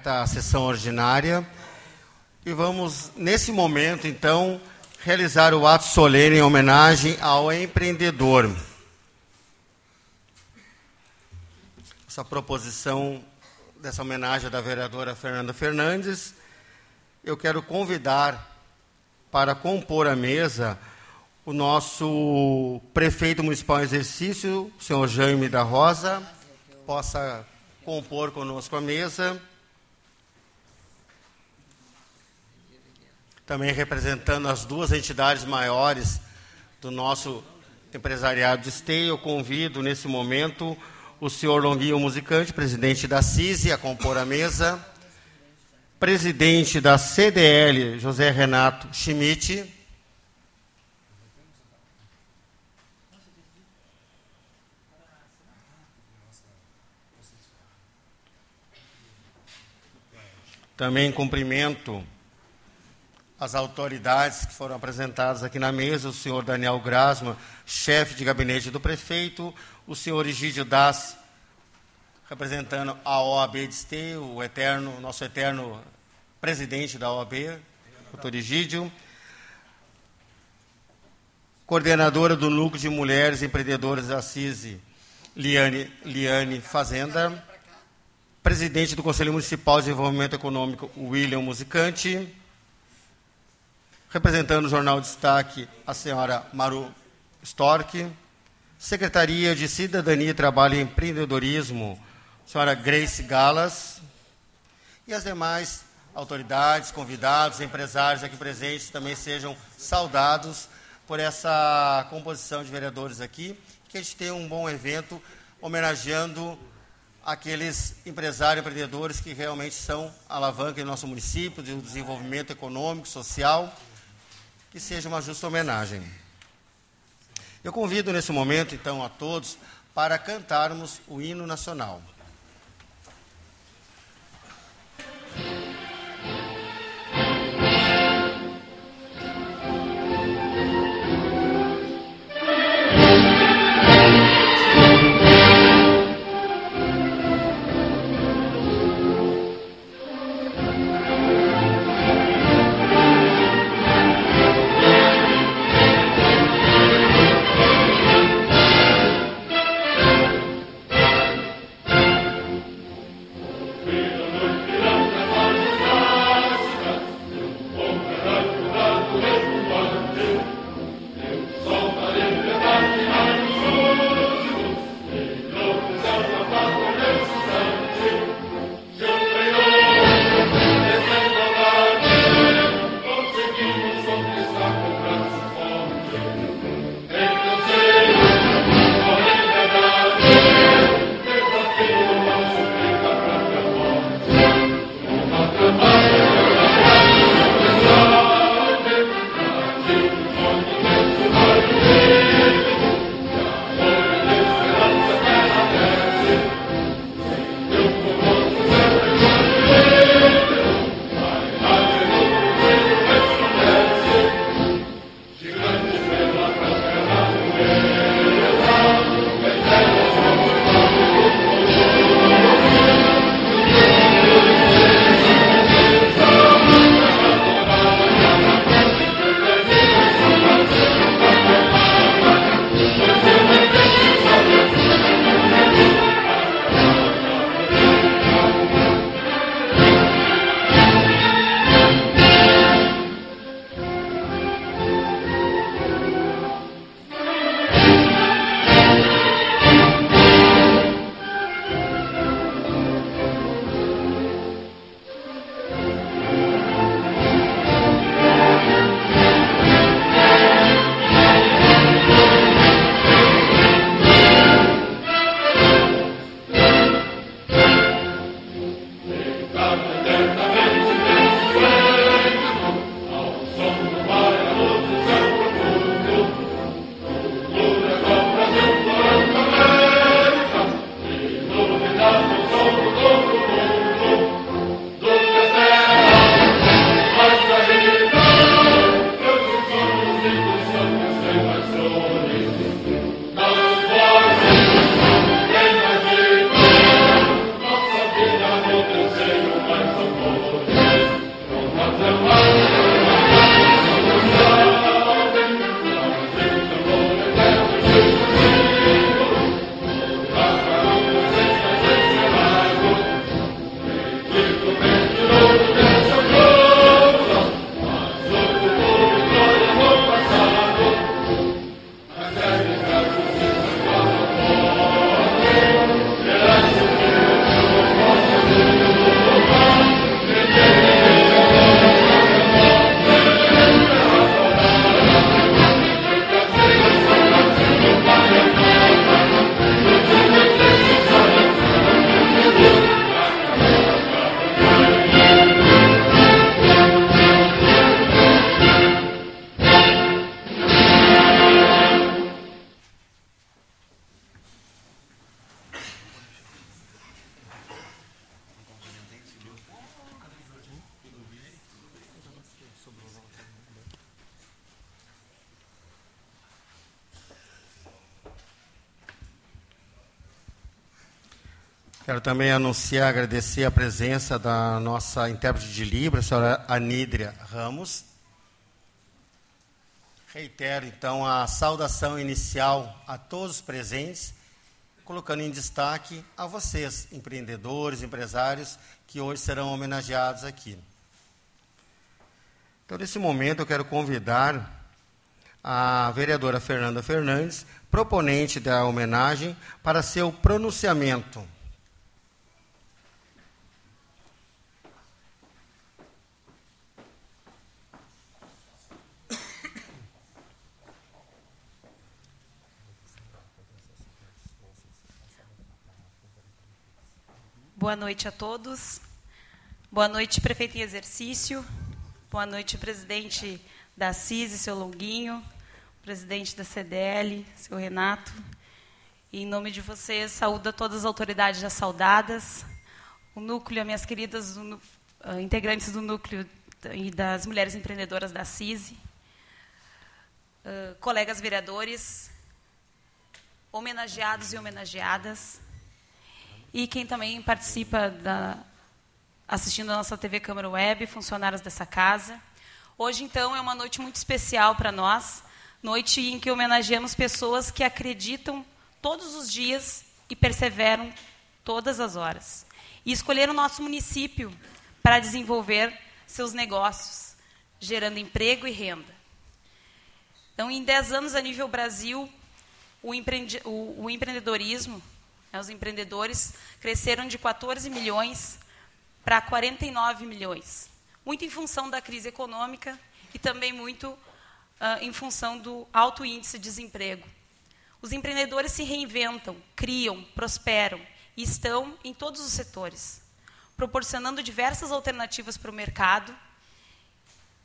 da sessão ordinária e vamos, nesse momento, então, realizar o ato solene em homenagem ao empreendedor. Essa proposição dessa homenagem da vereadora Fernanda Fernandes, eu quero convidar para compor a mesa o nosso prefeito municipal em exercício, o senhor Jaime da Rosa, possa compor conosco a mesa. Também representando as duas entidades maiores do nosso empresariado de esteio, eu convido nesse momento o senhor Longuinho Musicante, presidente da CISI, a compor a mesa, presidente da CDL, José Renato Schmidt, Também cumprimento as autoridades que foram apresentadas aqui na mesa, o senhor Daniel Grasma, chefe de gabinete do prefeito, o senhor Egídio Das, representando a OAB de o eterno, nosso eterno presidente da OAB, doutor Egídio, coordenadora do Núcleo de Mulheres Empreendedoras da CISI, Liane, Liane Fazenda, presidente do Conselho Municipal de Desenvolvimento Econômico, William Musicante, representando o Jornal Destaque, a senhora Maru Stork, Secretaria de Cidadania, Trabalho e Empreendedorismo, a senhora Grace Galas, e as demais autoridades, convidados, empresários aqui presentes também sejam saudados por essa composição de vereadores aqui, que a gente tenha um bom evento homenageando aqueles empresários, empreendedores que realmente são alavanca em nosso município, de desenvolvimento econômico, social, que seja uma justa homenagem. Eu convido nesse momento, então, a todos para cantarmos o hino nacional. Também anunciar, agradecer a presença da nossa intérprete de Libras, a senhora Anídria Ramos. Reitero, então, a saudação inicial a todos os presentes, colocando em destaque a vocês, empreendedores, empresários, que hoje serão homenageados aqui. Então, nesse momento, eu quero convidar a vereadora Fernanda Fernandes, proponente da homenagem, para seu pronunciamento. Boa noite a todos. Boa noite, prefeito em exercício. Boa noite, presidente da CISI, seu Longuinho, presidente da CDL, seu Renato. E em nome de vocês, saúdo a todas as autoridades já saudadas, o núcleo, minhas queridas uh, integrantes do núcleo e das mulheres empreendedoras da CISI, uh, colegas vereadores, homenageados e homenageadas, e quem também participa da, assistindo a nossa TV Câmara Web, funcionários dessa casa. Hoje, então, é uma noite muito especial para nós, noite em que homenageamos pessoas que acreditam todos os dias e perseveram todas as horas. E escolheram o nosso município para desenvolver seus negócios, gerando emprego e renda. Então, em 10 anos a nível Brasil, o, empreende, o, o empreendedorismo os empreendedores cresceram de 14 milhões para 49 milhões, muito em função da crise econômica e também muito uh, em função do alto índice de desemprego. Os empreendedores se reinventam, criam, prosperam e estão em todos os setores, proporcionando diversas alternativas para o mercado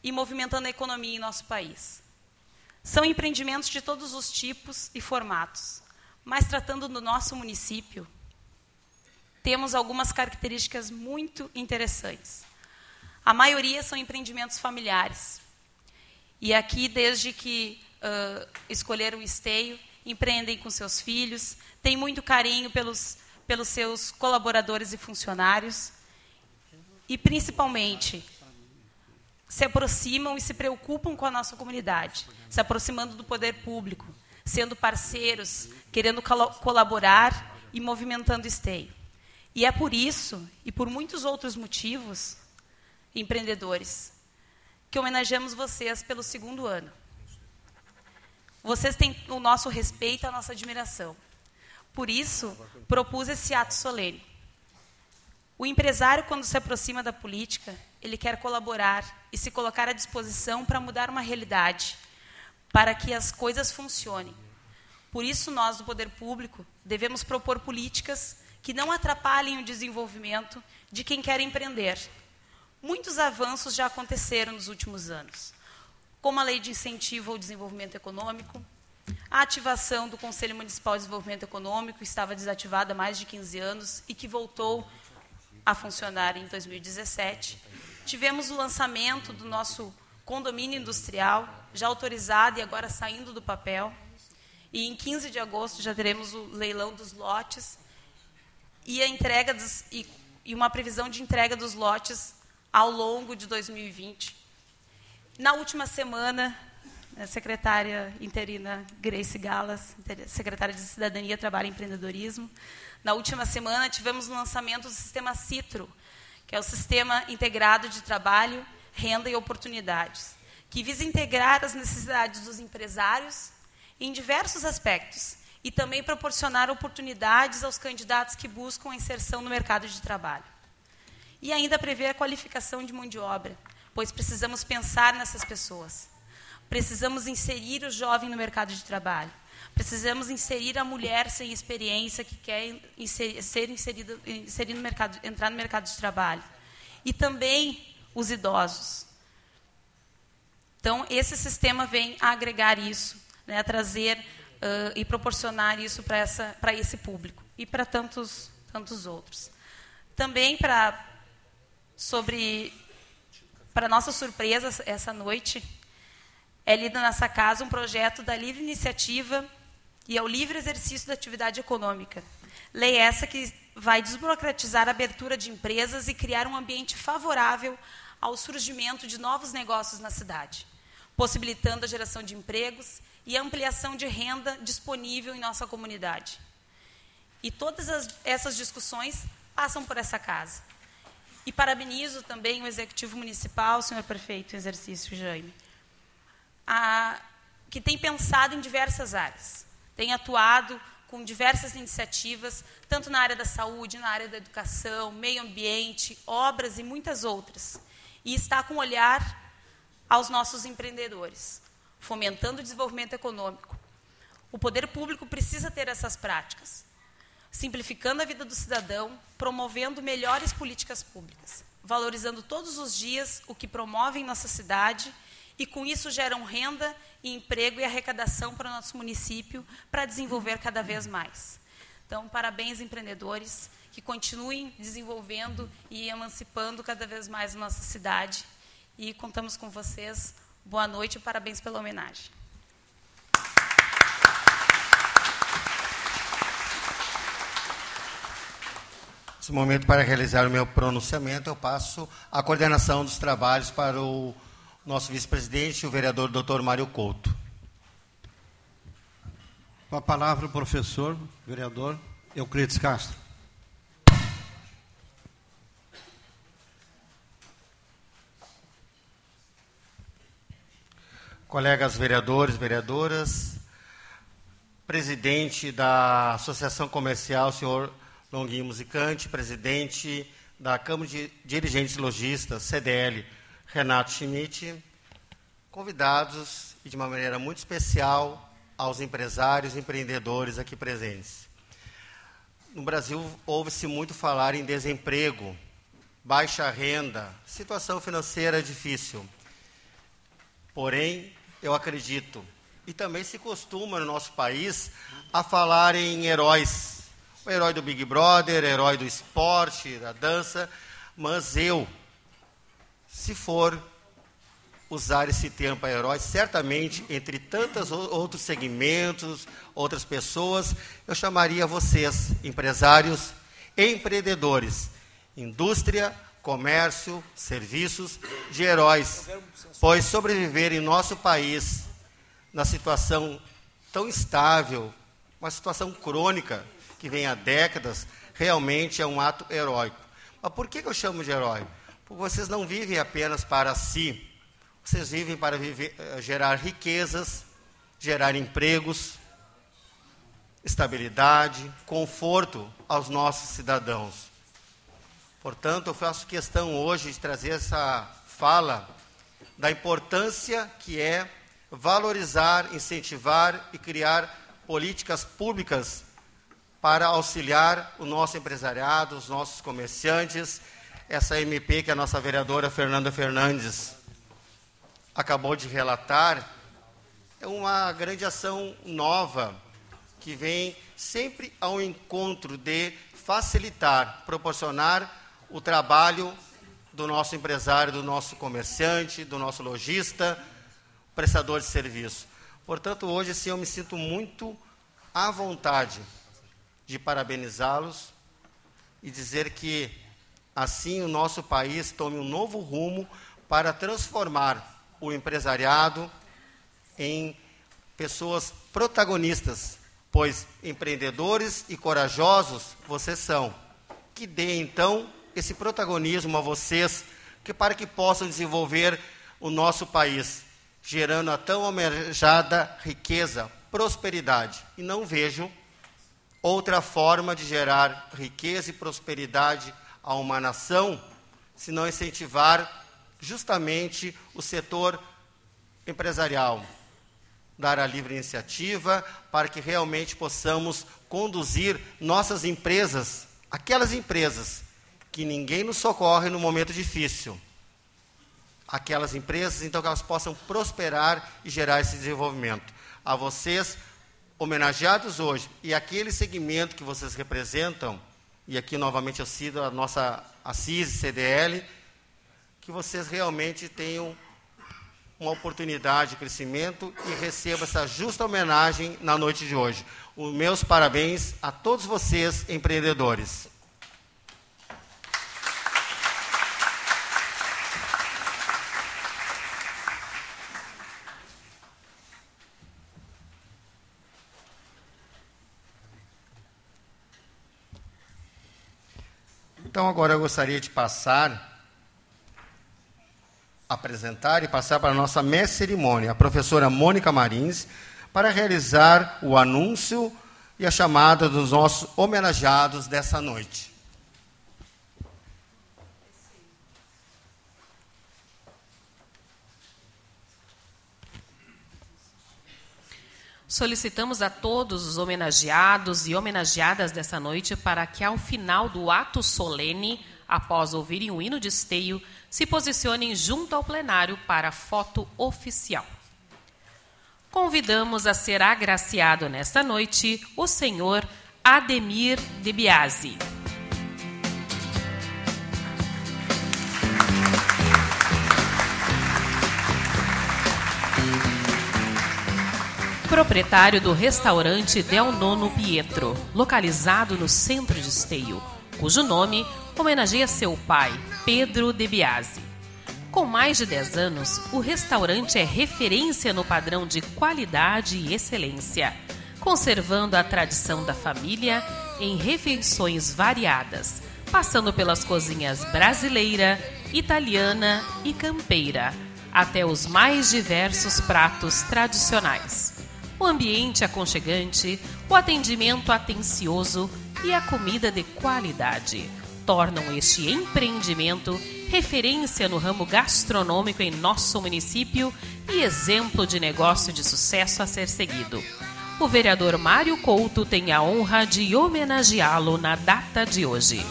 e movimentando a economia em nosso país. São empreendimentos de todos os tipos e formatos, mas tratando do nosso município, temos algumas características muito interessantes. A maioria são empreendimentos familiares. E aqui, desde que uh, escolheram o esteio, empreendem com seus filhos, têm muito carinho pelos, pelos seus colaboradores e funcionários. E, principalmente, se aproximam e se preocupam com a nossa comunidade, se aproximando do poder público, sendo parceiros, querendo colaborar e movimentando esteio. E é por isso, e por muitos outros motivos, empreendedores, que homenageamos vocês pelo segundo ano. Vocês têm o nosso respeito a nossa admiração. Por isso, propus esse ato solene. O empresário, quando se aproxima da política, ele quer colaborar e se colocar à disposição para mudar uma realidade, para que as coisas funcionem. Por isso, nós, do poder público, devemos propor políticas que não atrapalhem o desenvolvimento de quem quer empreender. Muitos avanços já aconteceram nos últimos anos, como a Lei de Incentivo ao Desenvolvimento Econômico, a ativação do Conselho Municipal de Desenvolvimento Econômico, que estava desativada há mais de 15 anos e que voltou a funcionar em 2017. Tivemos o lançamento do nosso condomínio industrial, já autorizado e agora saindo do papel. E em 15 de agosto já teremos o leilão dos lotes e a entrega dos, e, e uma previsão de entrega dos lotes ao longo de 2020. Na última semana, a secretária interina Grace Galas, secretária de Cidadania, Trabalho e Empreendedorismo, na última semana tivemos o lançamento do sistema Citro, que é o Sistema Integrado de Trabalho, Renda e Oportunidades, que visa integrar as necessidades dos empresários em diversos aspectos e também proporcionar oportunidades aos candidatos que buscam a inserção no mercado de trabalho. E ainda prever a qualificação de mão de obra, pois precisamos pensar nessas pessoas. Precisamos inserir o jovem no mercado de trabalho. Precisamos inserir a mulher sem experiência que quer inserir, ser inserida, inserir no mercado, entrar no mercado de trabalho. E também os idosos. Então, esse sistema vem a agregar isso, né, a trazer uh, e proporcionar isso para esse público e para tantos, tantos outros. Também para sobre para nossa surpresa essa noite é lido nessa casa um projeto da livre iniciativa e ao livre exercício da atividade econômica, Lei essa que vai desburocratizar a abertura de empresas e criar um ambiente favorável ao surgimento de novos negócios na cidade, possibilitando a geração de empregos e ampliação de renda disponível em nossa comunidade. E todas as, essas discussões passam por essa casa. E parabenizo também o Executivo Municipal, senhor prefeito, exercício Jaime, a, que tem pensado em diversas áreas, tem atuado com diversas iniciativas, tanto na área da saúde, na área da educação, meio ambiente, obras e muitas outras. E está com olhar aos nossos empreendedores, fomentando o desenvolvimento econômico. O poder público precisa ter essas práticas, simplificando a vida do cidadão, promovendo melhores políticas públicas, valorizando todos os dias o que promove em nossa cidade e com isso geram renda e emprego e arrecadação para o nosso município para desenvolver cada vez mais. Então, parabéns empreendedores que continuem desenvolvendo e emancipando cada vez mais a nossa cidade e contamos com vocês. Boa noite e parabéns pela homenagem. Nesse momento, para realizar o meu pronunciamento, eu passo a coordenação dos trabalhos para o nosso vice-presidente, o vereador Dr. Mário Couto. Com a palavra o professor, vereador Euclides Castro. Colegas vereadores, vereadoras, presidente da Associação Comercial, senhor Longuinho Musicante, presidente da Câmara de Dirigentes Logistas, CDL, Renato Schmidt, convidados e de uma maneira muito especial aos empresários e empreendedores aqui presentes. No Brasil, ouve-se muito falar em desemprego, baixa renda, situação financeira difícil. Porém, eu acredito, e também se costuma no nosso país, a falar em heróis. O herói do Big Brother, herói do esporte, da dança, mas eu, se for usar esse termo para herói, certamente, entre tantos outros segmentos, outras pessoas, eu chamaria vocês, empresários empreendedores, indústria, comércio, serviços, de heróis, pois sobreviver em nosso país, na situação tão instável, uma situação crônica, que vem há décadas, realmente é um ato heróico. Mas por que eu chamo de herói? Porque vocês não vivem apenas para si, vocês vivem para viver, eh, gerar riquezas, gerar empregos, estabilidade, conforto aos nossos cidadãos. Portanto, eu faço questão hoje de trazer essa fala da importância que é valorizar, incentivar e criar políticas públicas para auxiliar o nosso empresariado, os nossos comerciantes. Essa MP que a nossa vereadora Fernanda Fernandes acabou de relatar, é uma grande ação nova que vem sempre ao encontro de facilitar, proporcionar o trabalho do nosso empresário, do nosso comerciante, do nosso lojista, prestador de serviço. Portanto, hoje sim eu me sinto muito à vontade de parabenizá-los e dizer que assim o nosso país tome um novo rumo para transformar o empresariado em pessoas protagonistas, pois empreendedores e corajosos vocês são. Que dê então esse protagonismo a vocês, que para que possam desenvolver o nosso país, gerando a tão almejada riqueza, prosperidade. E não vejo outra forma de gerar riqueza e prosperidade a uma nação se não incentivar justamente o setor empresarial, dar a livre iniciativa para que realmente possamos conduzir nossas empresas, aquelas empresas que ninguém nos socorre no momento difícil. Aquelas empresas, então, que elas possam prosperar e gerar esse desenvolvimento. A vocês, homenageados hoje, e aquele segmento que vocês representam, e aqui novamente eu cito a nossa Assis CDL, que vocês realmente tenham uma oportunidade de crescimento e receba essa justa homenagem na noite de hoje. Os meus parabéns a todos vocês, empreendedores. Então, agora eu gostaria de passar, apresentar e passar para a nossa mestre cerimônia, a professora Mônica Marins, para realizar o anúncio e a chamada dos nossos homenageados dessa noite. Solicitamos a todos os homenageados e homenageadas dessa noite para que, ao final do ato solene, após ouvirem o hino de esteio, se posicionem junto ao plenário para foto oficial. Convidamos a ser agraciado nesta noite o senhor Ademir de Biasi. Proprietário do restaurante Del Nono Pietro, localizado no centro de Esteio, cujo nome homenageia seu pai, Pedro De Biasi. Com mais de 10 anos, o restaurante é referência no padrão de qualidade e excelência, conservando a tradição da família em refeições variadas, passando pelas cozinhas brasileira, italiana e campeira, até os mais diversos pratos tradicionais o ambiente aconchegante, o atendimento atencioso e a comida de qualidade tornam este empreendimento referência no ramo gastronômico em nosso município e exemplo de negócio de sucesso a ser seguido. O vereador Mário Couto tem a honra de homenageá-lo na data de hoje.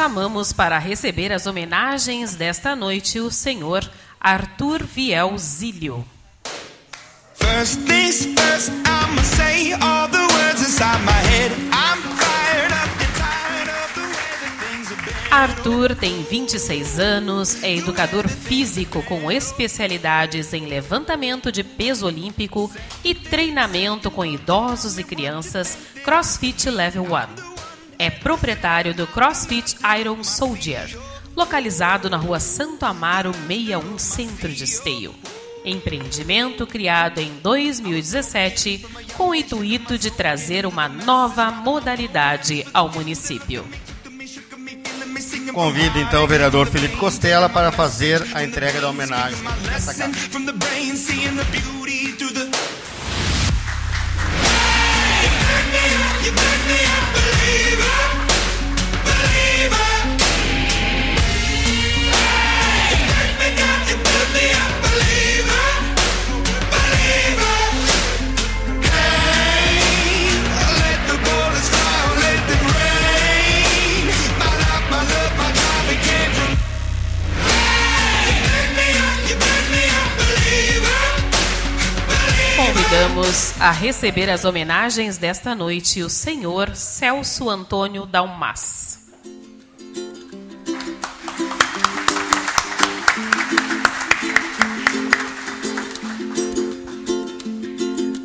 Chamamos para receber as homenagens desta noite o senhor Arthur Viel Zílio. First things first, I'ma say all the words inside my head. I'm fired up and tired of the way that things have been. Arthur tem 26 anos, é educador físico com especialidades em levantamento de peso olímpico e treinamento com idosos e crianças CrossFit Level 1 é proprietário do CrossFit Iron Soldier, localizado na rua Santo Amaro 61 Centro de Esteio. Empreendimento criado em 2017 com o intuito de trazer uma nova modalidade ao município. Convido então o vereador Felipe Costela para fazer a entrega da homenagem nessa casa. me up. Convidamos a receber as homenagens desta noite o senhor Celso Antônio Dalmas.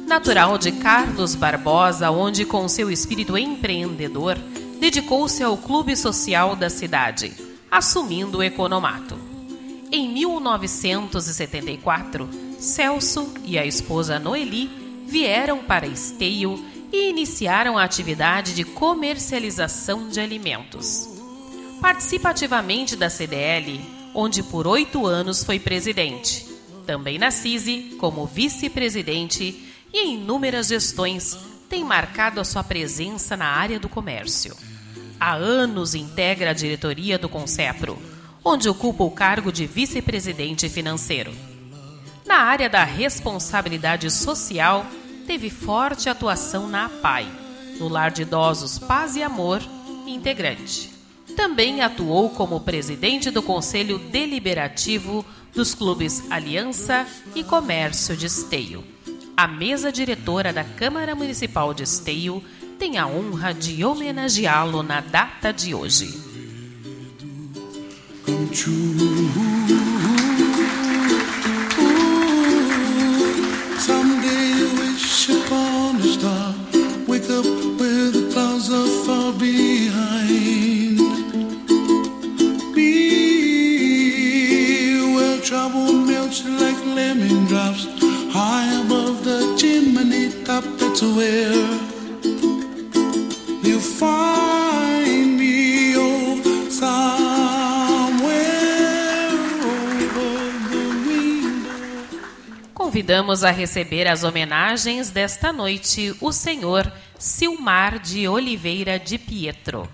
Natural de Carlos Barbosa, onde com seu espírito empreendedor dedicou-se ao clube social da cidade, assumindo o economato. Em 1974, Celso e a esposa Noeli vieram para Esteio e iniciaram a atividade de comercialização de alimentos. Participa ativamente da CDL, onde por oito anos foi presidente. Também na CISI, como vice-presidente e em inúmeras gestões, tem marcado a sua presença na área do comércio. Há anos integra a diretoria do Concepro, onde ocupa o cargo de vice-presidente financeiro. Na área da responsabilidade social, teve forte atuação na APAI, no Lar de Idosos Paz e Amor, integrante. Também atuou como presidente do Conselho Deliberativo dos clubes Aliança e Comércio de Esteio. A mesa diretora da Câmara Municipal de Esteio tem a honra de homenageá-lo na data de hoje. Trouble melts like lemon drops high above the chimney top. That's where you find me, oh, somewhere over the window. Convidamos a receber as homenagens desta noite o senhor Silmar de Oliveira de Pietro.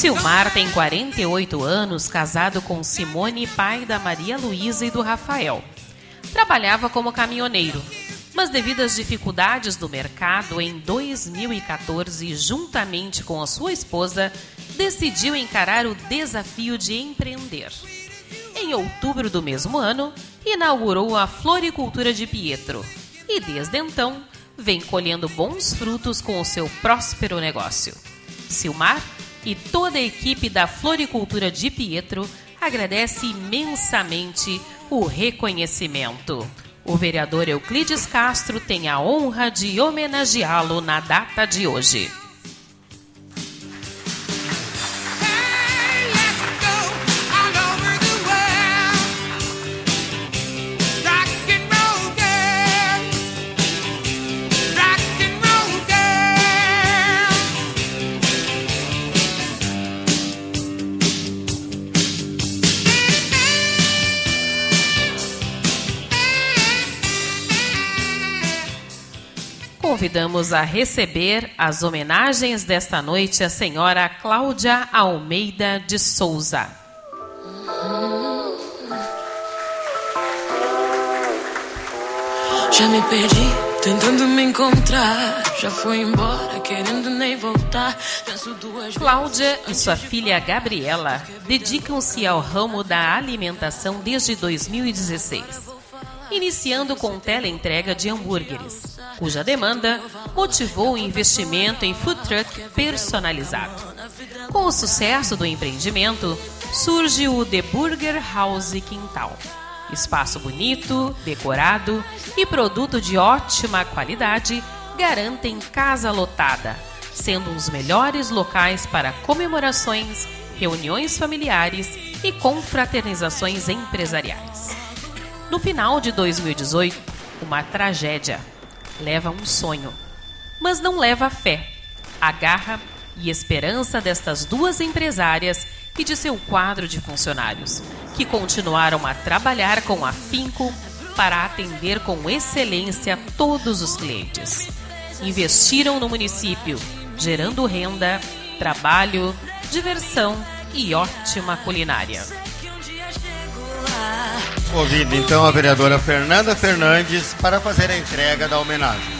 Silmar tem 48 anos, casado com Simone, pai da Maria Luísa e do Rafael. Trabalhava como caminhoneiro, mas devido às dificuldades do mercado, em 2014, juntamente com a sua esposa, decidiu encarar o desafio de empreender. Em outubro do mesmo ano, inaugurou a Floricultura de Pietro e, desde então, vem colhendo bons frutos com o seu próspero negócio. Silmar e toda a equipe da Floricultura de Pietro agradece imensamente o reconhecimento. O vereador Euclides Castro tem a honra de homenageá-lo na data de hoje. Convidamos a receber as homenagens desta noite a senhora Cláudia Almeida de Souza. Já me perdi tentando me encontrar. Já foi embora querendo nem voltar. Cláudia e sua filha Gabriela dedicam-se ao ramo da alimentação desde 2016 iniciando com teleentrega de hambúrgueres, cuja demanda motivou o investimento em food truck personalizado. Com o sucesso do empreendimento, surge o The Burger House Quintal. Espaço bonito, decorado e produto de ótima qualidade garantem casa lotada, sendo um dos melhores locais para comemorações, reuniões familiares e confraternizações empresariais. No final de 2018, uma tragédia leva um sonho, mas não leva a fé, a garra e esperança destas duas empresárias e de seu quadro de funcionários, que continuaram a trabalhar com afinco para atender com excelência todos os clientes. Investiram no município, gerando renda, trabalho, diversão e ótima culinária. Convido então a vereadora Fernanda Fernandes para fazer a entrega da homenagem.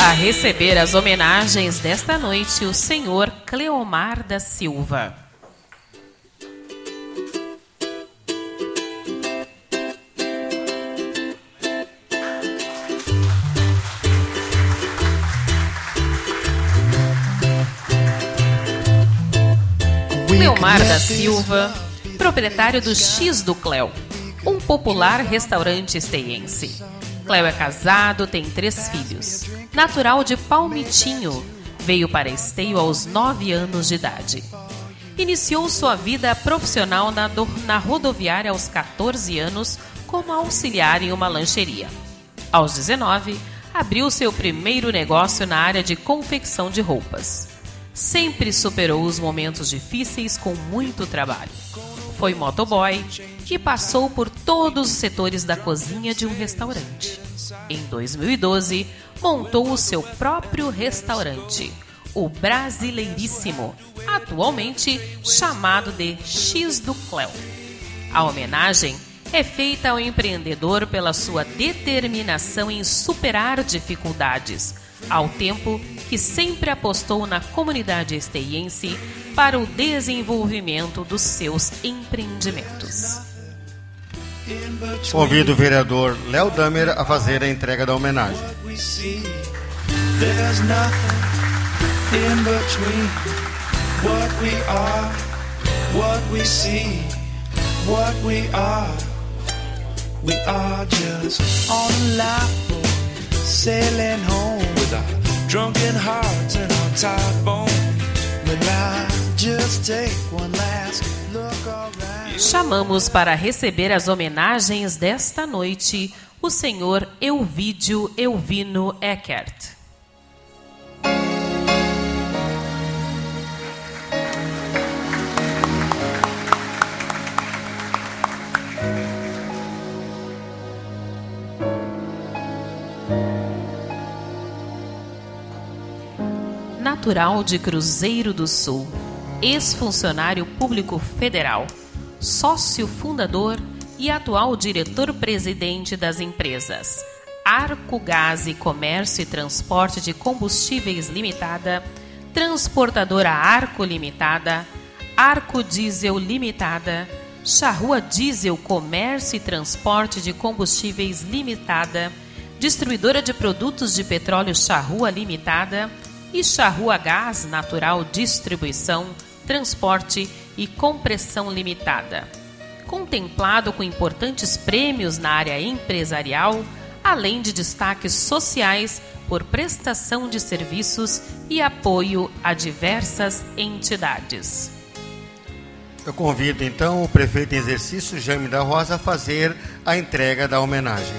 A receber as homenagens desta noite o senhor Cleomar da Silva. Cleomar da Silva, proprietário do X do Cleo, um popular restaurante esteiense. Cleo é casado, tem três filhos. Natural de Palmitinho, veio para Esteio aos nove anos de idade. Iniciou sua vida profissional na, do, na rodoviária aos 14 anos como auxiliar em uma lancheria. Aos 19, abriu seu primeiro negócio na área de confecção de roupas sempre superou os momentos difíceis com muito trabalho. Foi motoboy que passou por todos os setores da cozinha de um restaurante. Em 2012, montou o seu próprio restaurante, o Brasileiríssimo, atualmente chamado de X do Cléo. A homenagem é feita ao empreendedor pela sua determinação em superar dificuldades, ao tempo que sempre apostou na comunidade esteiense para o desenvolvimento dos seus empreendimentos. Convido o vereador Léo Damer a fazer a entrega da homenagem. We are just on a lap sailing home with our drunken hearts and our tired bones. Chamamos para receber as homenagens desta noite o senhor Elvídio Elvino Eckert. Natural de Cruzeiro do Sul, ex-funcionário público federal, sócio fundador e atual diretor-presidente das empresas. Arco Gás e Comércio e Transporte de Combustíveis Limitada, Transportadora Arco Limitada, Arco Diesel Limitada, Charrua Diesel Comércio e Transporte de Combustíveis Limitada, Distribuidora de Produtos de Petróleo Charrua Limitada, e Charrua Gás Natural Distribuição, Transporte e Compressão Limitada. Contemplado com importantes prêmios na área empresarial, além de destaques sociais por prestação de serviços e apoio a diversas entidades. Eu convido então o prefeito em exercício, Jaime da Rosa, a fazer a entrega da homenagem.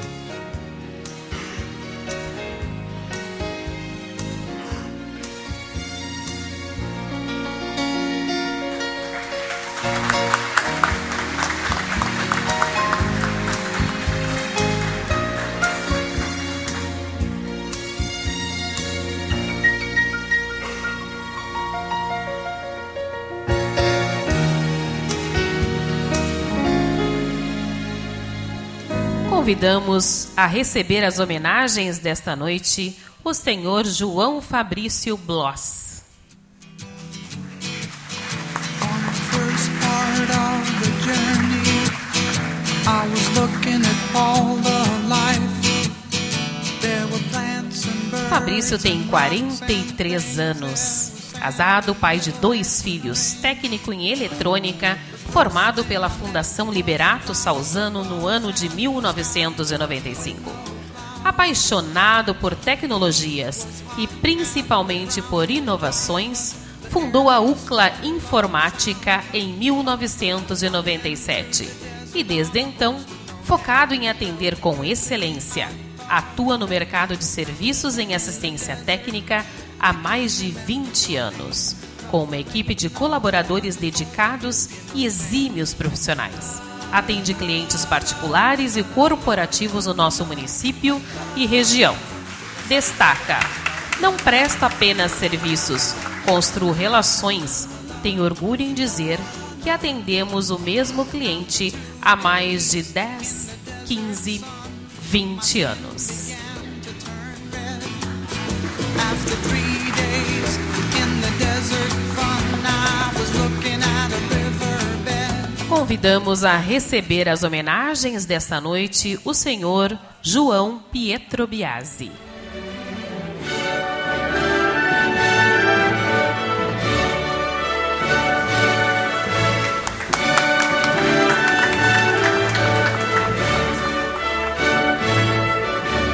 Convidamos a receber as homenagens desta noite o senhor João Fabrício Bloss. Fabrício tem 43 anos. Casado, pai de dois filhos, técnico em eletrônica, formado pela Fundação Liberato Salzano no ano de 1995. Apaixonado por tecnologias e principalmente por inovações, fundou a UCLA Informática em 1997 e desde então, focado em atender com excelência, atua no mercado de serviços em assistência técnica há mais de 20 anos, com uma equipe de colaboradores dedicados e exímios profissionais. Atende clientes particulares e corporativos no nosso município e região. Destaca: não presta apenas serviços, construo relações. Tenho orgulho em dizer que atendemos o mesmo cliente há mais de 10, 15, 20 anos. Convidamos a receber as homenagens desta noite o senhor João Pietro Biasi.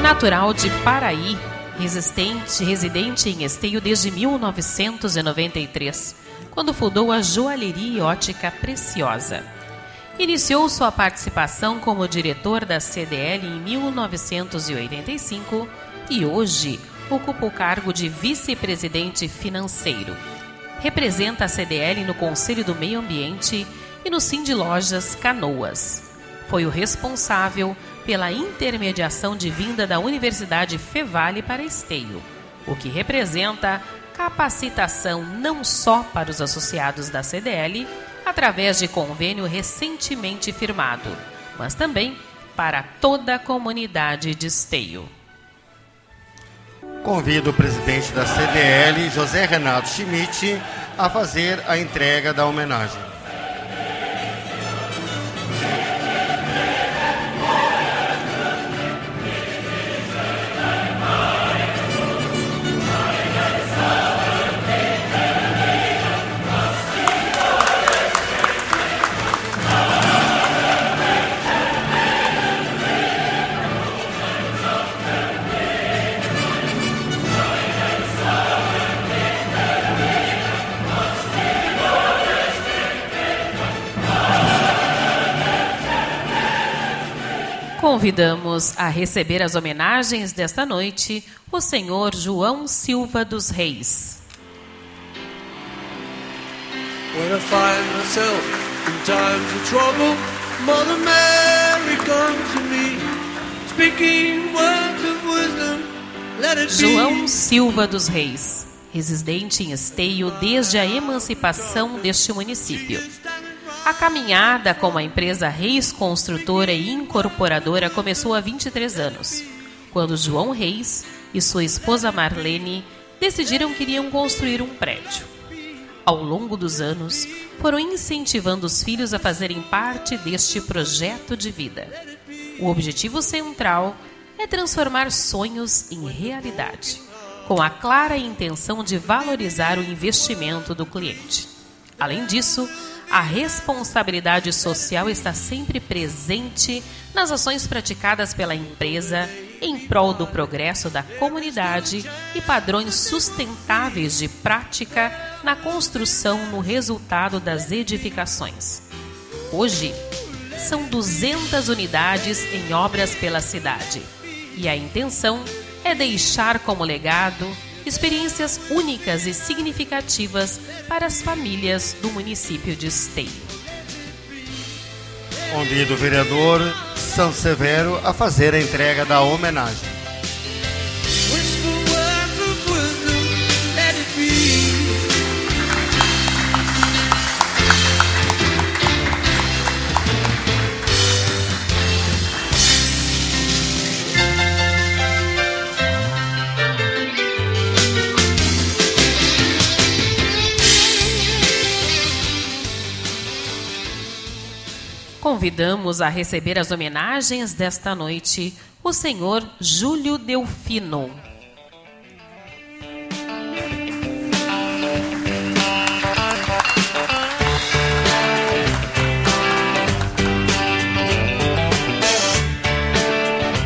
Natural de Paraí, resistente, residente em Esteio desde 1993, quando fundou a Joalheria Ótica Preciosa. Iniciou sua participação como diretor da CDL em 1985 e hoje ocupa o cargo de vice-presidente financeiro. Representa a CDL no Conselho do Meio Ambiente e no Cindy Lojas Canoas. Foi o responsável pela intermediação de vinda da Universidade Fevale para Esteio, o que representa capacitação não só para os associados da CDL, através de convênio recentemente firmado, mas também para toda a comunidade de Esteio. Convido o presidente da CDL, José Renato Schmidt, a fazer a entrega da homenagem. Convidamos a receber as homenagens desta noite o senhor João Silva dos Reis. When I find myself in times of trouble, Mother Mary comes to me, speaking words of wisdom, let it be. João Silva dos Reis, residente em Esteio desde a emancipação deste município. A caminhada como a empresa Reis Construtora e Incorporadora começou há 23 anos, quando João Reis e sua esposa Marlene decidiram que iriam construir um prédio. Ao longo dos anos, foram incentivando os filhos a fazerem parte deste projeto de vida. O objetivo central é transformar sonhos em realidade, com a clara intenção de valorizar o investimento do cliente. Além disso, a responsabilidade social está sempre presente nas ações praticadas pela empresa em prol do progresso da comunidade e padrões sustentáveis de prática na construção no resultado das edificações. Hoje, são 200 unidades em obras pela cidade e a intenção é deixar como legado experiências únicas e significativas para as famílias do município de Esteio. Convido o vereador São Severo a fazer a entrega da homenagem. Convidamos a receber as homenagens desta noite o senhor Júlio Delfino.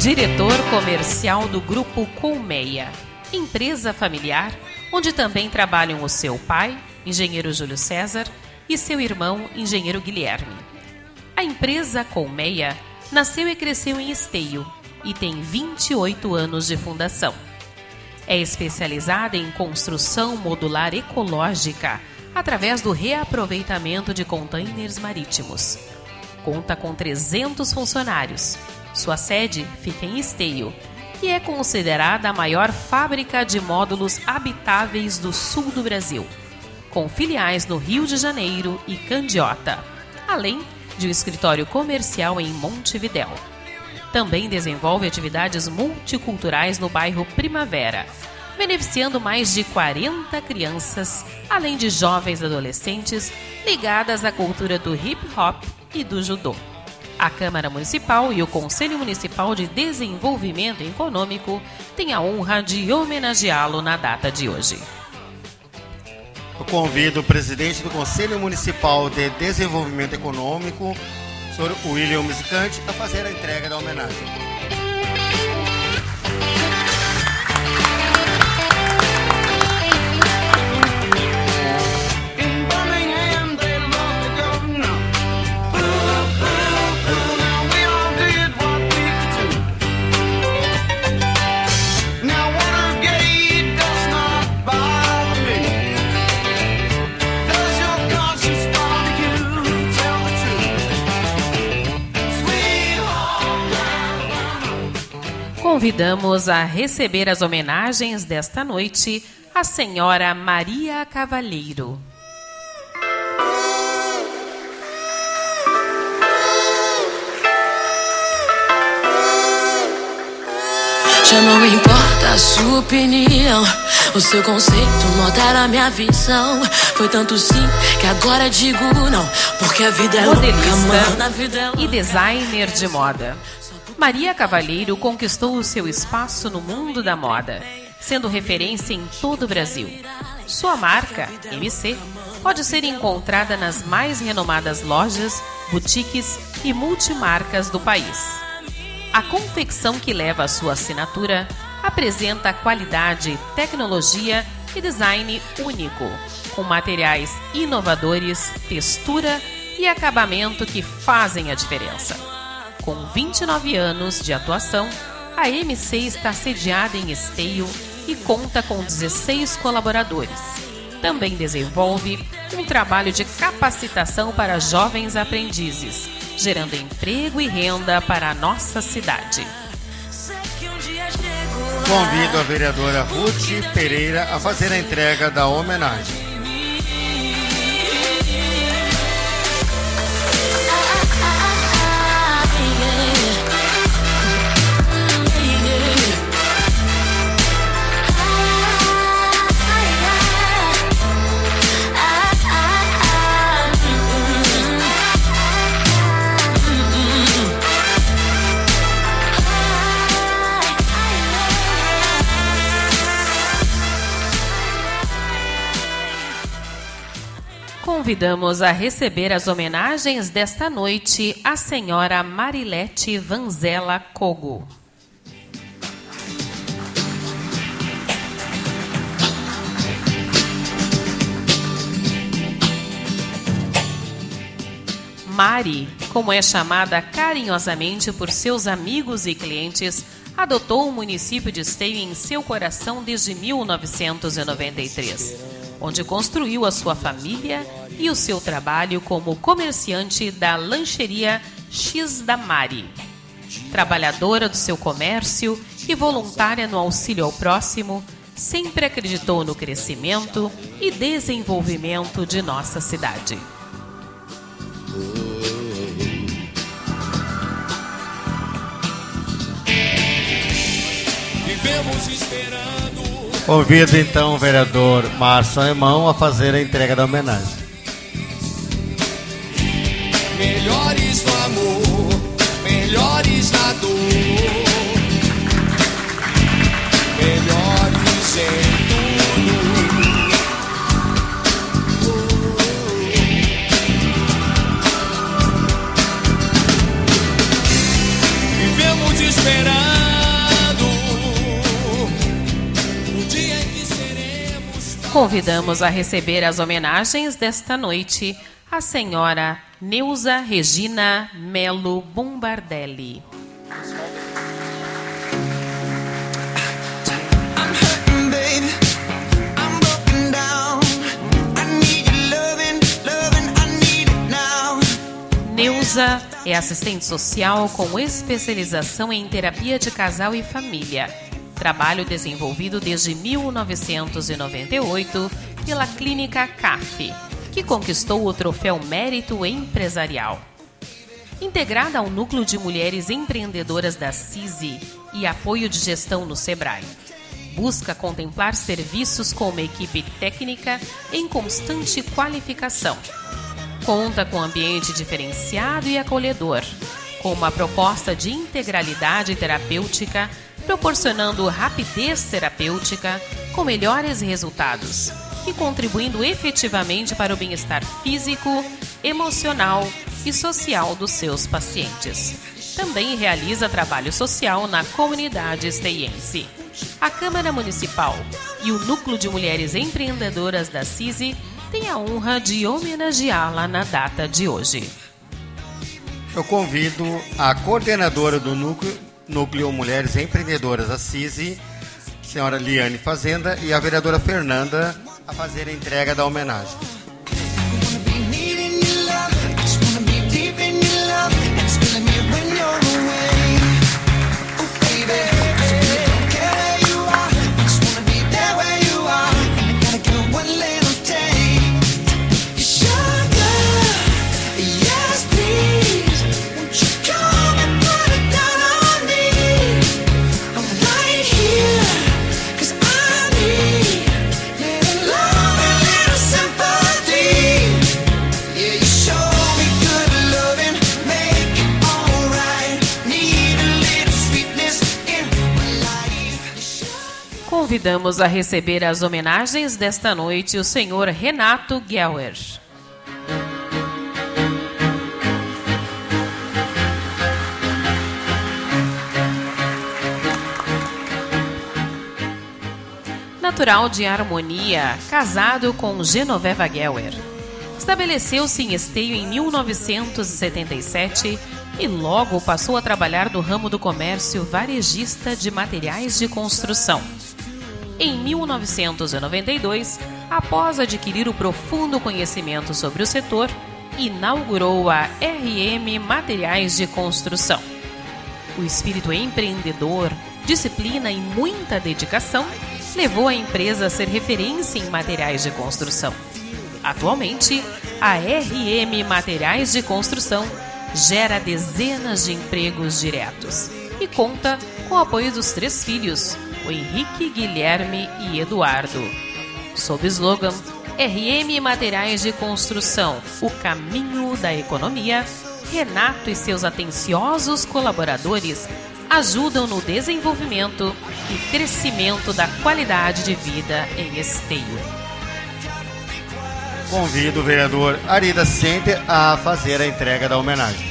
Diretor comercial do Grupo Colmeia, empresa familiar onde também trabalham o seu pai, engenheiro Júlio César, e seu irmão, engenheiro Guilherme. A empresa Colmeia nasceu e cresceu em Esteio e tem 28 anos de fundação. É especializada em construção modular ecológica através do reaproveitamento de containers marítimos. Conta com 300 funcionários. Sua sede fica em Esteio e é considerada a maior fábrica de módulos habitáveis do sul do Brasil, com filiais no Rio de Janeiro e Candiota, além de um escritório comercial em Montevidéu. Também desenvolve atividades multiculturais no bairro Primavera, beneficiando mais de 40 crianças, além de jovens adolescentes ligadas à cultura do hip hop e do judô. A Câmara Municipal e o Conselho Municipal de Desenvolvimento Econômico têm a honra de homenageá-lo na data de hoje. Eu convido o presidente do Conselho Municipal de Desenvolvimento Econômico, Sr. William Musicante, a fazer a entrega da homenagem. Convidamos a receber as homenagens desta noite a senhora Maria Cavalheiro. Já não importa a sua opinião, o seu conceito altera a minha visão. Foi tanto sim que agora digo não, porque a vida é Modelista louca, mano. A vida é louca. e designer de moda. Maria Cavalheiro conquistou o seu espaço no mundo da moda, sendo referência em todo o Brasil. Sua marca, MC, pode ser encontrada nas mais renomadas lojas, boutiques e multimarcas do país. A confecção que leva a sua assinatura apresenta qualidade, tecnologia e design único, com materiais inovadores, textura e acabamento que fazem a diferença. Com 29 anos de atuação, a MC está sediada em Esteio e conta com 16 colaboradores. Também desenvolve um trabalho de capacitação para jovens aprendizes, gerando emprego e renda para a nossa cidade. Convido a vereadora Ruth Pereira a fazer a entrega da homenagem. Convidamos a receber as homenagens desta noite a senhora Marilete Vanzella Cogo. Mari, como é chamada carinhosamente por seus amigos e clientes, adotou o município de Esteio em seu coração desde 1993, onde construiu a sua família e o seu trabalho como comerciante da lancheria X da Mari. Trabalhadora do seu comércio e voluntária no auxílio ao próximo, sempre acreditou no crescimento e desenvolvimento de nossa cidade. Convido então o vereador Márcio Alemão a fazer a entrega da homenagem amor, melhores na dor, melhores em. Convidamos a receber as homenagens desta noite a senhora Neuza Regina Melo Bombardelli. Neuza é assistente social com especialização em terapia de casal e família. Trabalho desenvolvido desde 1998 pela Clínica CAF, que conquistou o troféu Mérito Empresarial. Integrada ao Núcleo de Mulheres Empreendedoras da CISI e apoio de gestão no SEBRAE. Busca contemplar serviços com uma equipe técnica em constante qualificação. conta com ambiente diferenciado e acolhedor, com uma proposta de integralidade terapêutica, proporcionando rapidez terapêutica com melhores resultados e contribuindo efetivamente para o bem-estar físico, emocional e social dos seus pacientes. Também realiza trabalho social na comunidade esteiense. A Câmara Municipal e o Núcleo de Mulheres Empreendedoras da CISI têm a honra de homenageá-la na data de hoje. Eu convido a coordenadora do núcleo, núcleo Mulheres Empreendedoras da CISI, senhora Liane Fazenda, e a vereadora Fernanda a fazer a entrega da homenagem. Convidamos a receber as homenagens desta noite o senhor Renato Gelwer. Natural de Harmonia, casado com Genoveva Gelwer. Estabeleceu-se em Esteio em 1977 e logo passou a trabalhar no ramo do comércio varejista de materiais de construção. Em 1992, após adquirir o profundo conhecimento sobre o setor, inaugurou a RM Materiais de Construção. O espírito empreendedor, disciplina e muita dedicação levou a empresa a ser referência em materiais de construção. Atualmente, a RM Materiais de Construção gera dezenas de empregos diretos e conta com o apoio dos três filhos, o Henrique, Guilherme e Eduardo. Sob o slogan RM Materiais de Construção, o caminho da economia, Renato e seus atenciosos colaboradores ajudam no desenvolvimento e crescimento da qualidade de vida em Esteio. Convido o vereador Arida Center a fazer a entrega da homenagem.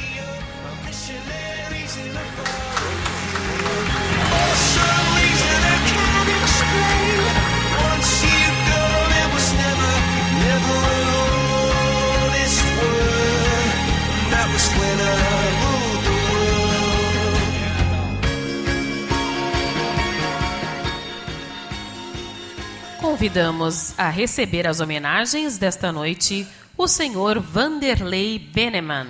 Convidamos a receber as homenagens desta noite o senhor Vanderlei Beneman.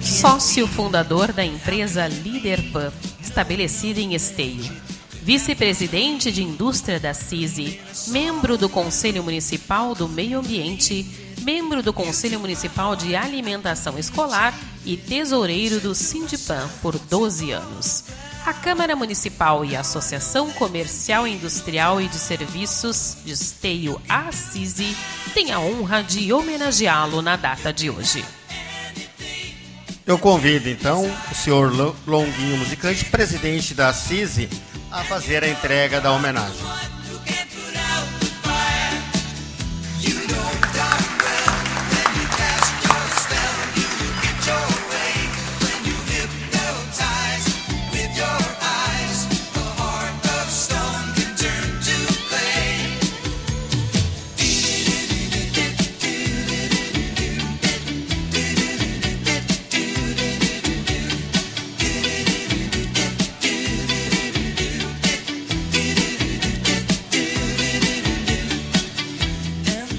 Sócio fundador da empresa Liderpan, estabelecida em Esteio. Vice-presidente de indústria da CISI, membro do Conselho Municipal do Meio Ambiente, membro do Conselho Municipal de Alimentação Escolar e tesoureiro do Sindipan por 12 anos. A Câmara Municipal e a Associação Comercial Industrial e de Serviços de Esteio Assisi têm a honra de homenageá-lo na data de hoje. Eu convido então o senhor Longuinho Musicante, presidente da CISI, a fazer a entrega da homenagem.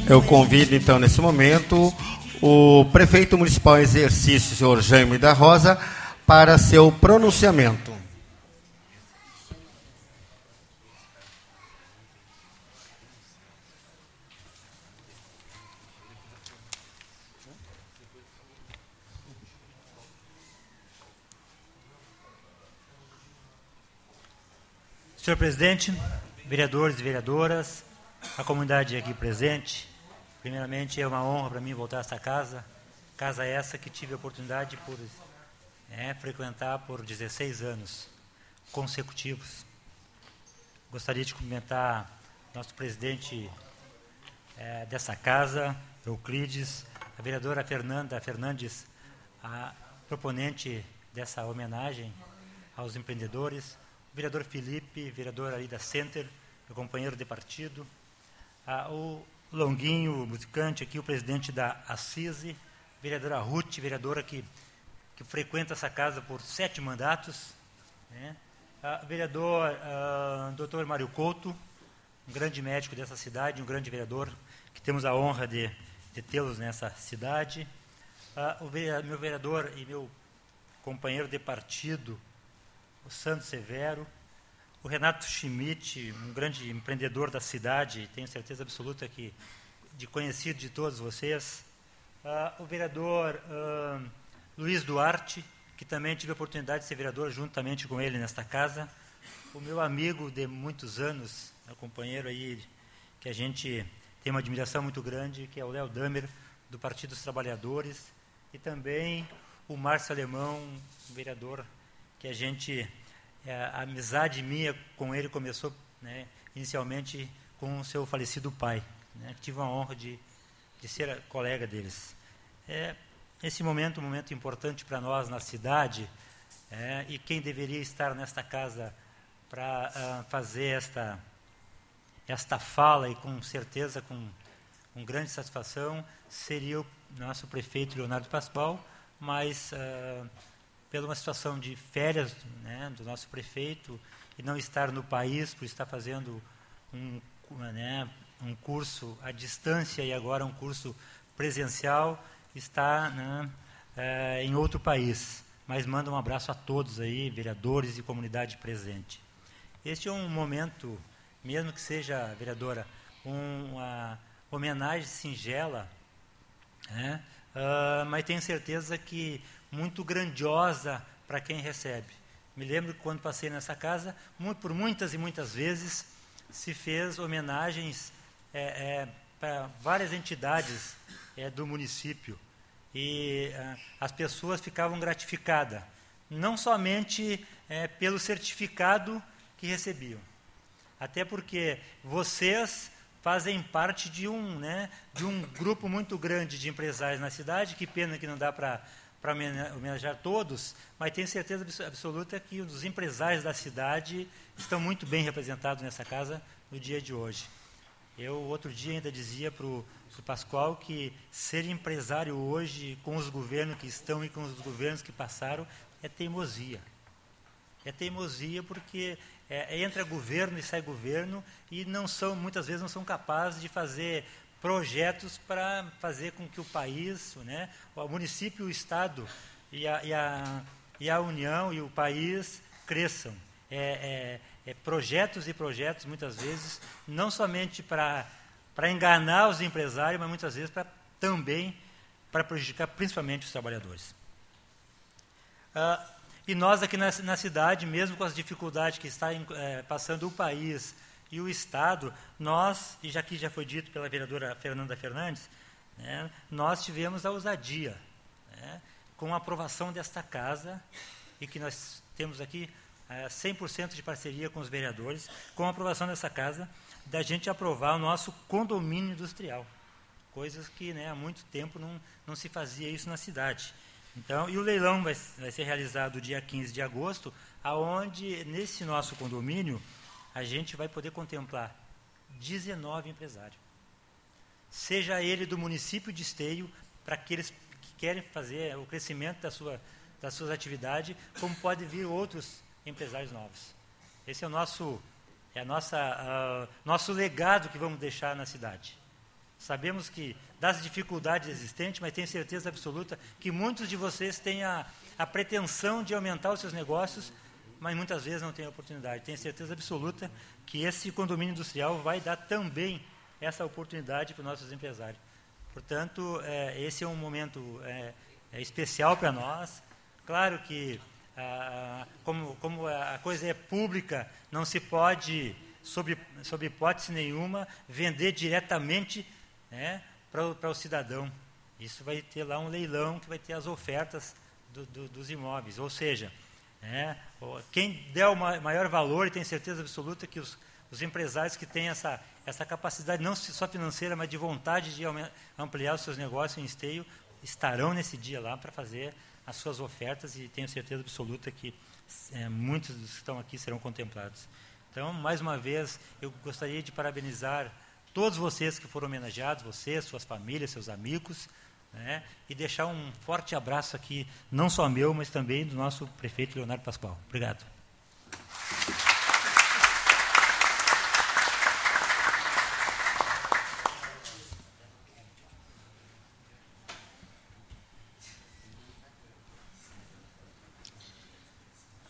Eu convido então nesse momento o prefeito municipal em exercício, senhor Jaime da Rosa, para seu pronunciamento. Senhor presidente, vereadores e vereadoras, a comunidade aqui presente, primeiramente é uma honra para mim voltar a esta casa, casa essa que tive a oportunidade por é, frequentar por 16 anos consecutivos. Gostaria de cumprimentar nosso presidente é, dessa casa, Euclides, a vereadora Fernanda Fernandes, a proponente dessa homenagem aos empreendedores, o vereador Felipe, vereador ali da Center, meu companheiro de partido, a, o Longuinho, musicante aqui, o presidente da Assise, vereadora Ruth, vereadora que, que frequenta essa casa por sete mandatos, né? vereador a, doutor Mário Couto, um grande médico dessa cidade, um grande vereador, que temos a honra de, de tê-los nessa cidade, o meu vereador e meu companheiro de partido, o Santos Severo, o Renato Schmidt, um grande empreendedor da cidade, tenho certeza absoluta que de conhecido de todos vocês, uh, o vereador uh, Luiz Duarte, que também tive a oportunidade de ser vereador juntamente com ele nesta casa, o meu amigo de muitos anos, meu companheiro aí, que a gente tem uma admiração muito grande, que é o Léo Damer, do Partido dos Trabalhadores, e também o Márcio Alemão, vereador que a gente, a amizade minha com ele começou né, inicialmente com o seu falecido pai. Né, tive a honra de, de ser colega deles. É, esse momento, um momento importante para nós na cidade, é, e quem deveria estar nesta casa para uh, fazer esta, esta fala, e com certeza com, com grande satisfação, seria o nosso prefeito Leonardo Pascoal, mas uh, pela uma situação de férias né, do nosso prefeito e não estar no país, por estar fazendo um, né, um curso à distância e agora um curso presencial, está né, uh, em outro país. Mas manda um abraço a todos aí, vereadores e comunidade presente. Este é um momento, mesmo que seja, vereadora, uma homenagem singela, né, uh, mas tenho certeza que muito grandiosa para quem recebe. Me lembro que quando passei nessa casa, muito, por muitas e muitas vezes se fez homenagens é, é, para várias entidades é, do município e uh, as pessoas ficavam gratificadas, não somente é, pelo certificado que recebiam, até porque vocês fazem parte de um, né, de um grupo muito grande de empresários na cidade. Que pena que não dá para para homenagear todos, mas tenho certeza absoluta que os empresários da cidade estão muito bem representados nessa casa no dia de hoje. Eu, outro dia, ainda dizia para o Pascoal que ser empresário hoje, com os governos que estão e com os governos que passaram, é teimosia. É teimosia porque é, entra governo e sai governo e não são muitas vezes não são capazes de fazer projetos para fazer com que o país, né, o município, o estado e a, e a, e a União e o país cresçam. É, é, é projetos e projetos muitas vezes não somente para para enganar os empresários, mas muitas vezes para também para prejudicar principalmente os trabalhadores. Ah, e nós aqui na, na cidade, mesmo com as dificuldades que está é, passando o país e o Estado, nós, e já que já foi dito pela vereadora Fernanda Fernandes, né, nós tivemos a ousadia, né, com a aprovação desta casa, e que nós temos aqui é, 100% de parceria com os vereadores, com a aprovação dessa casa, da gente aprovar o nosso condomínio industrial. Coisas que né, há muito tempo não, não se fazia isso na cidade. Então, e o leilão vai, vai ser realizado dia 15 de agosto, aonde nesse nosso condomínio a gente vai poder contemplar 19 empresários. Seja ele do município de Esteio, para aqueles que querem fazer o crescimento da sua, das suas atividades, como pode vir outros empresários novos. Esse é o nosso, é a nossa, uh, nosso legado que vamos deixar na cidade. Sabemos que das dificuldades existentes, mas tenho certeza absoluta que muitos de vocês têm a, a pretensão de aumentar os seus negócios, mas muitas vezes não têm a oportunidade. Tenho certeza absoluta que esse condomínio industrial vai dar também essa oportunidade para os nossos empresários. Portanto, é, esse é um momento é, é especial para nós. Claro que ah, como, como a coisa é pública, não se pode, sob, sob hipótese nenhuma, vender diretamente né, para o cidadão. Isso vai ter lá um leilão que vai ter as ofertas do, do, dos imóveis. Ou seja, né, quem der o maior valor e tem certeza absoluta que os, os empresários que têm essa, essa capacidade, não só financeira, mas de vontade de ampliar os seus negócios em esteio, estarão nesse dia lá para fazer as suas ofertas e tenho certeza absoluta que é, muitos dos que estão aqui serão contemplados. Então, mais uma vez, eu gostaria de parabenizar todos vocês que foram homenageados, vocês, suas famílias, seus amigos, né, e deixar um forte abraço aqui, não só meu, mas também do nosso prefeito Leonardo Pascoal. Obrigado.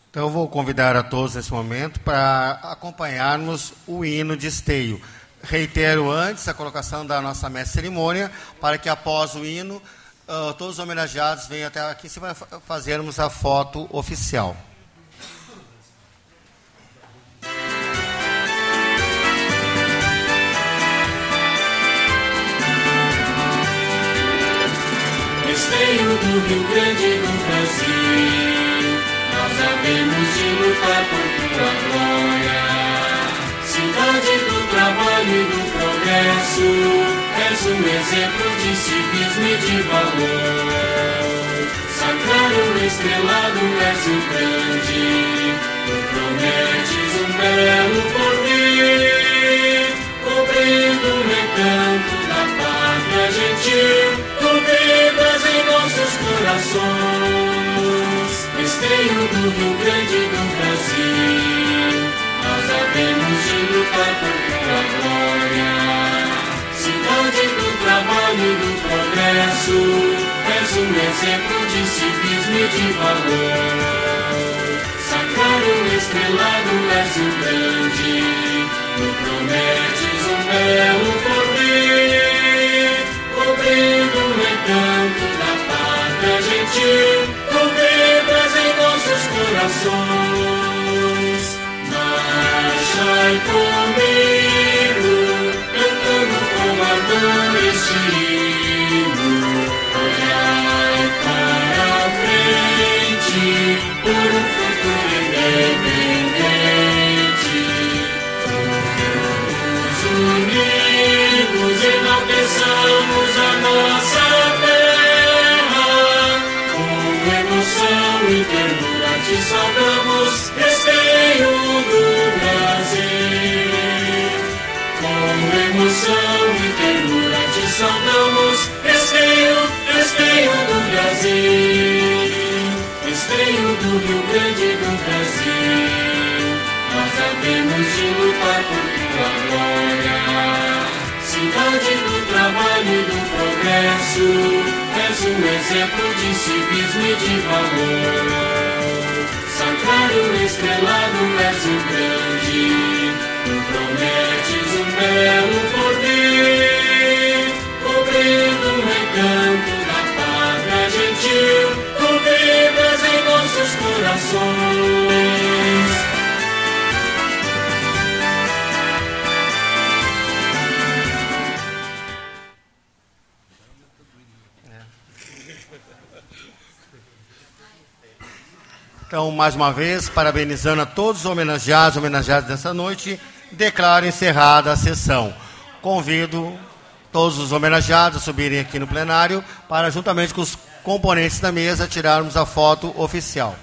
Então, eu vou convidar a todos nesse momento para acompanharmos o hino de esteio. Reitero antes a colocação da nossa mestre cerimônia, para que após o hino, uh, todos os homenageados venham até aqui em cima fazermos a foto oficial. Esteio do Rio Grande do Brasil havemos de lutar por tua glória. Cidade do progresso, és um exemplo de civismo e de valor. Sacrário estrelado és o grande, tu prometes um belo porvir, cobrindo o recanto da pátria gentil, tu vibras em nossos corações. Esteio do Rio Grande do Brasil, havemos de lutar por tua glória. Cidade do trabalho e do progresso, és um exemplo de civismo e de valor. Sacrário estrelado és o grande, tu prometes um belo porvir, cobrindo o encanto da pátria gentil corações. Marchai comigo, cantando com ardor este hino. Olhai para frente, por um por tua glória. Cidade do trabalho e do progresso, és um exemplo de civismo e de valor. Sacrário estrelado és o Então, mais uma vez, parabenizando a todos os homenageados, homenageados dessa noite, declaro encerrada a sessão. Convido todos os homenageados a subirem aqui no plenário para, juntamente com os componentes da mesa, tirarmos a foto oficial.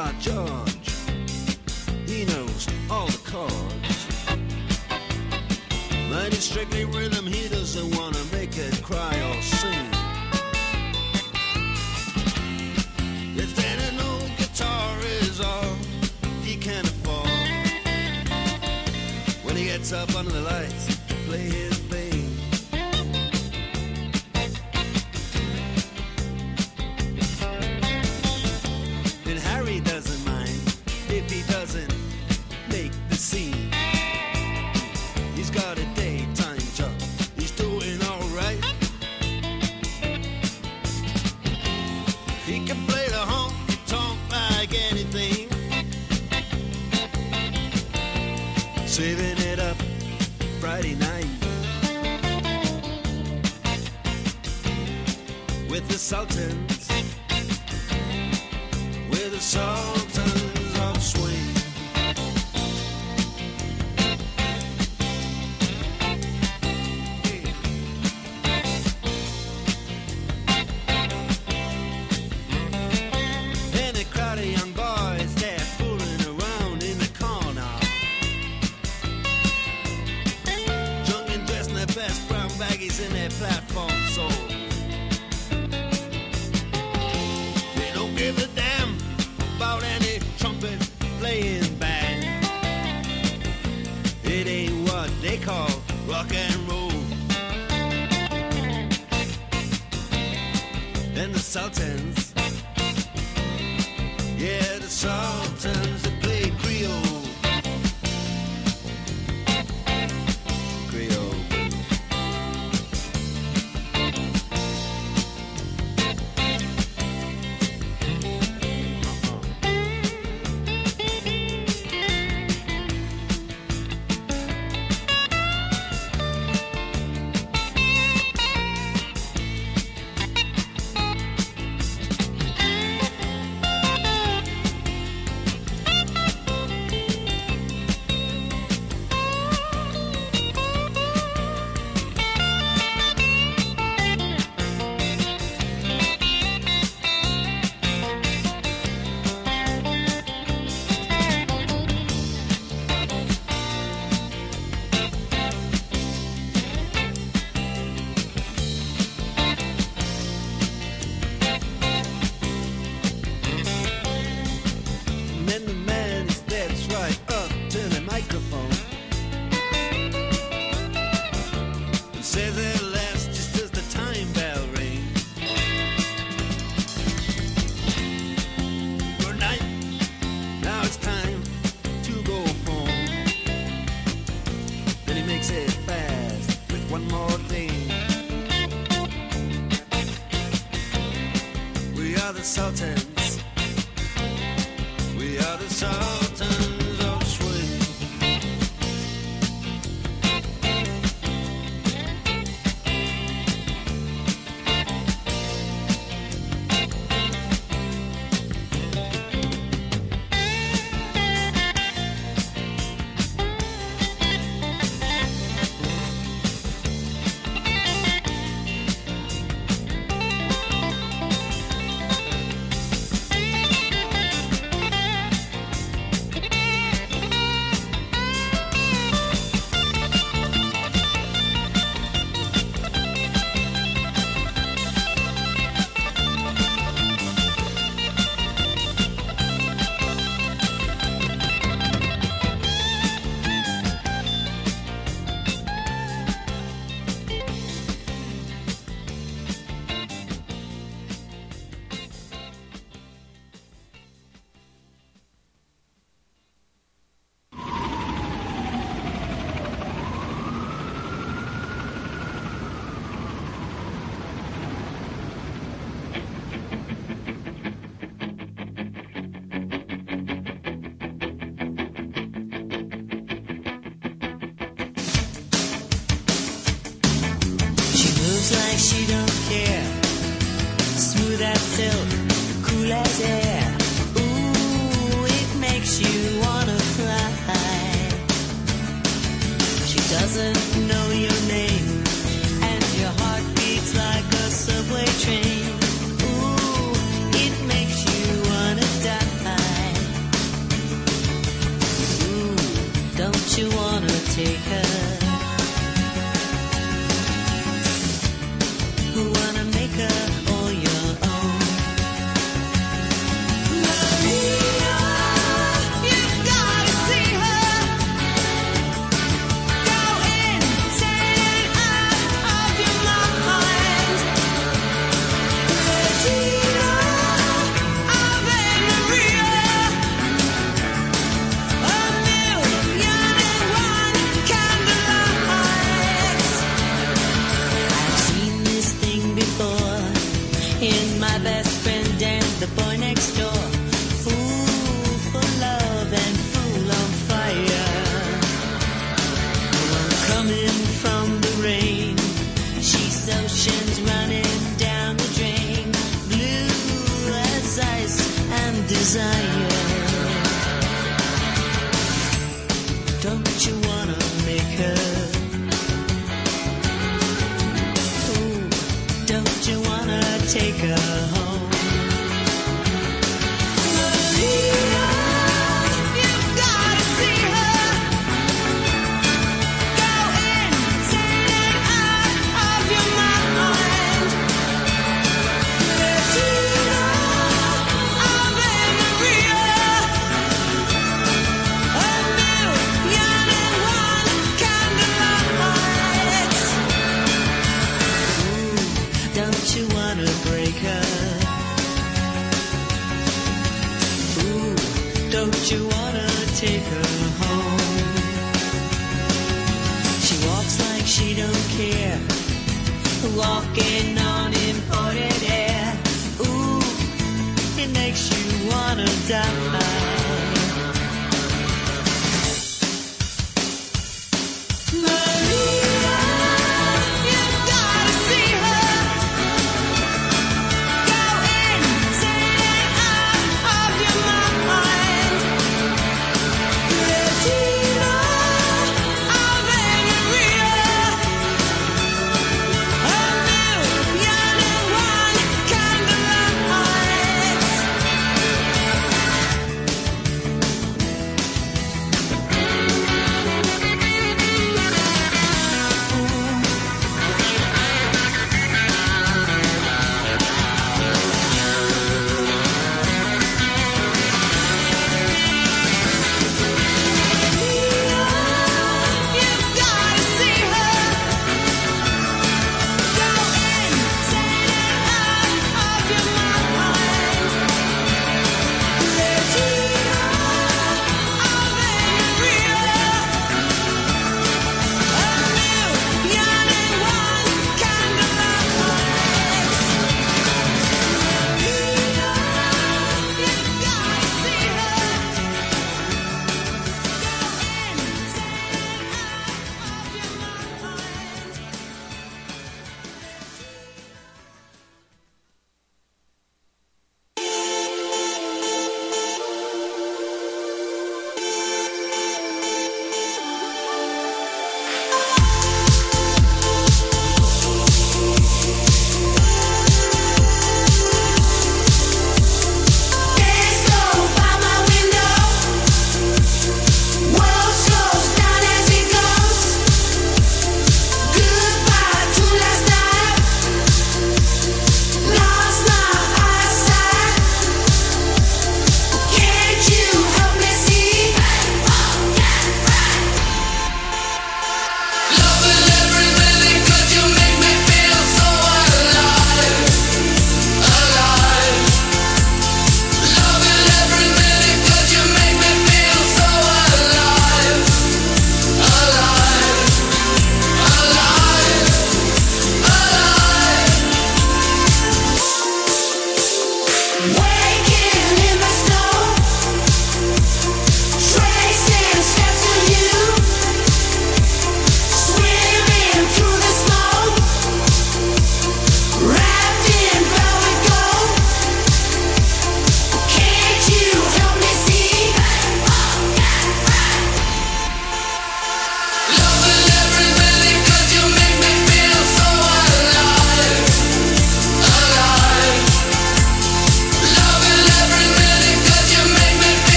Georgia. With